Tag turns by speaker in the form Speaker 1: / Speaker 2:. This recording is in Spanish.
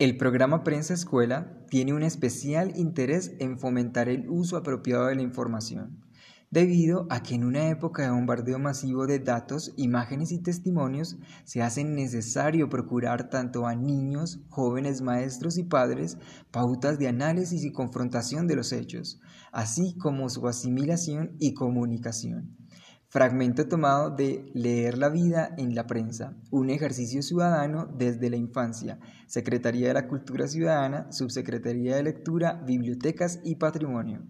Speaker 1: El programa Prensa Escuela tiene un especial interés en fomentar el uso apropiado de la información, debido a que en una época de bombardeo masivo de datos, imágenes y testimonios, se hace necesario procurar tanto a niños, jóvenes maestros y padres pautas de análisis y confrontación de los hechos, así como su asimilación y comunicación. Fragmento tomado de Leer la vida en la prensa, un ejercicio ciudadano desde la infancia, Secretaría de la Cultura Ciudadana, Subsecretaría de Lectura, Bibliotecas y Patrimonio.